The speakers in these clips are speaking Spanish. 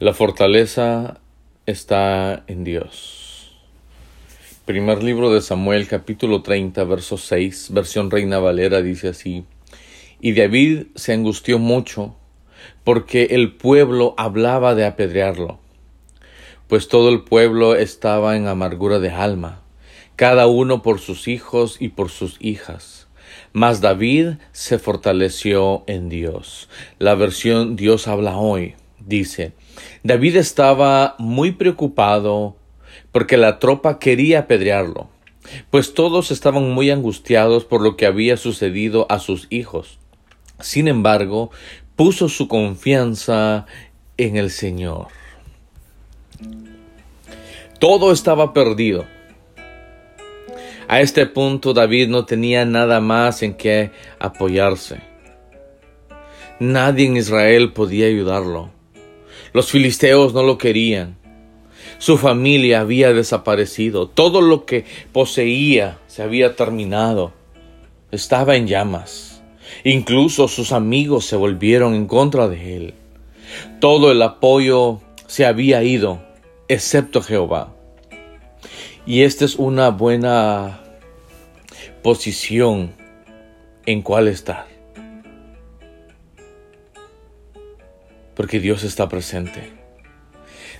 La fortaleza está en Dios. Primer libro de Samuel, capítulo 30, verso 6, versión Reina Valera, dice así. Y David se angustió mucho porque el pueblo hablaba de apedrearlo, pues todo el pueblo estaba en amargura de alma, cada uno por sus hijos y por sus hijas. Mas David se fortaleció en Dios. La versión Dios habla hoy dice, David estaba muy preocupado porque la tropa quería apedrearlo, pues todos estaban muy angustiados por lo que había sucedido a sus hijos. Sin embargo, puso su confianza en el Señor. Todo estaba perdido. A este punto David no tenía nada más en que apoyarse. Nadie en Israel podía ayudarlo. Los filisteos no lo querían. Su familia había desaparecido. Todo lo que poseía se había terminado. Estaba en llamas. Incluso sus amigos se volvieron en contra de él. Todo el apoyo se había ido, excepto Jehová. Y esta es una buena posición en cual estar. Porque Dios está presente.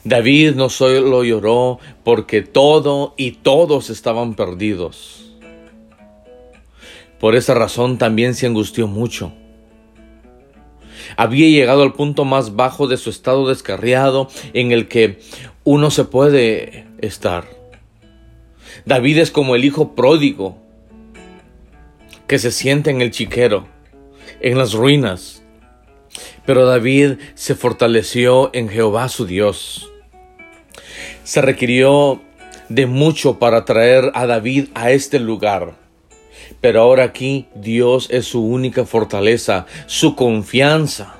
David no solo lloró porque todo y todos estaban perdidos. Por esa razón también se angustió mucho. Había llegado al punto más bajo de su estado descarriado en el que uno se puede estar. David es como el hijo pródigo que se siente en el chiquero, en las ruinas, pero David se fortaleció en Jehová su Dios. Se requirió de mucho para traer a David a este lugar. Pero ahora aquí Dios es su única fortaleza, su confianza.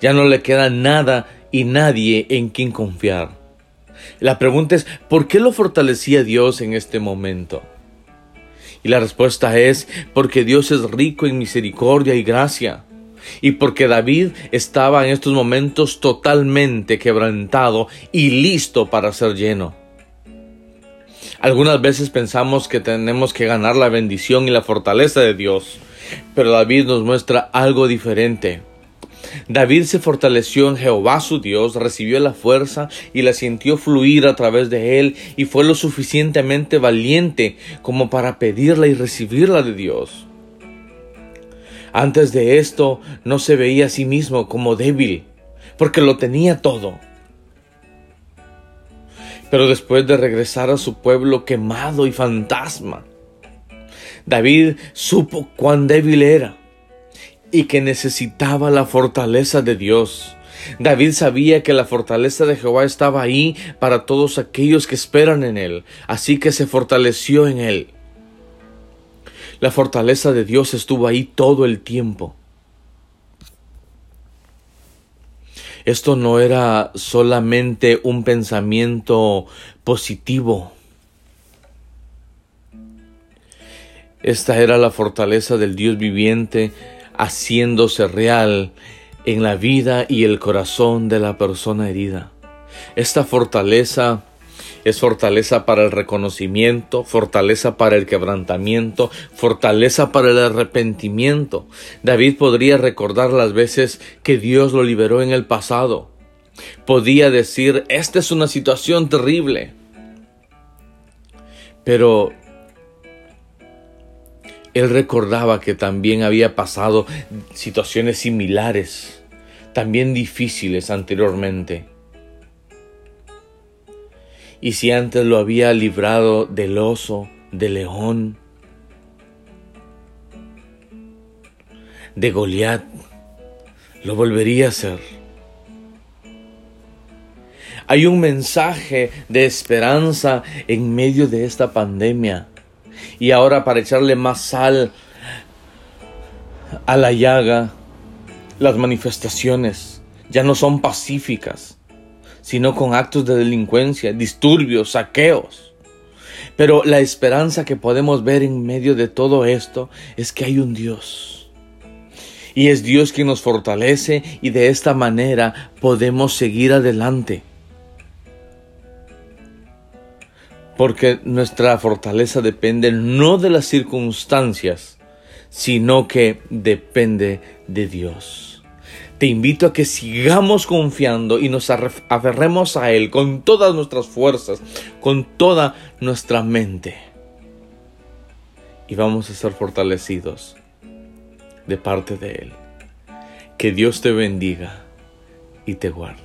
Ya no le queda nada y nadie en quien confiar. La pregunta es, ¿por qué lo fortalecía Dios en este momento? Y la respuesta es, porque Dios es rico en misericordia y gracia y porque David estaba en estos momentos totalmente quebrantado y listo para ser lleno. Algunas veces pensamos que tenemos que ganar la bendición y la fortaleza de Dios, pero David nos muestra algo diferente. David se fortaleció en Jehová su Dios, recibió la fuerza y la sintió fluir a través de él y fue lo suficientemente valiente como para pedirla y recibirla de Dios. Antes de esto no se veía a sí mismo como débil, porque lo tenía todo. Pero después de regresar a su pueblo quemado y fantasma, David supo cuán débil era y que necesitaba la fortaleza de Dios. David sabía que la fortaleza de Jehová estaba ahí para todos aquellos que esperan en él, así que se fortaleció en él. La fortaleza de Dios estuvo ahí todo el tiempo. Esto no era solamente un pensamiento positivo. Esta era la fortaleza del Dios viviente haciéndose real en la vida y el corazón de la persona herida. Esta fortaleza es fortaleza para el reconocimiento, fortaleza para el quebrantamiento, fortaleza para el arrepentimiento. David podría recordar las veces que Dios lo liberó en el pasado. Podía decir, esta es una situación terrible. Pero él recordaba que también había pasado situaciones similares, también difíciles anteriormente. Y si antes lo había librado del oso, del león, de Goliat, lo volvería a hacer. Hay un mensaje de esperanza en medio de esta pandemia. Y ahora para echarle más sal a la llaga, las manifestaciones ya no son pacíficas sino con actos de delincuencia, disturbios, saqueos. Pero la esperanza que podemos ver en medio de todo esto es que hay un Dios. Y es Dios quien nos fortalece y de esta manera podemos seguir adelante. Porque nuestra fortaleza depende no de las circunstancias, sino que depende de Dios. Te invito a que sigamos confiando y nos aferremos a Él con todas nuestras fuerzas, con toda nuestra mente. Y vamos a ser fortalecidos de parte de Él. Que Dios te bendiga y te guarde.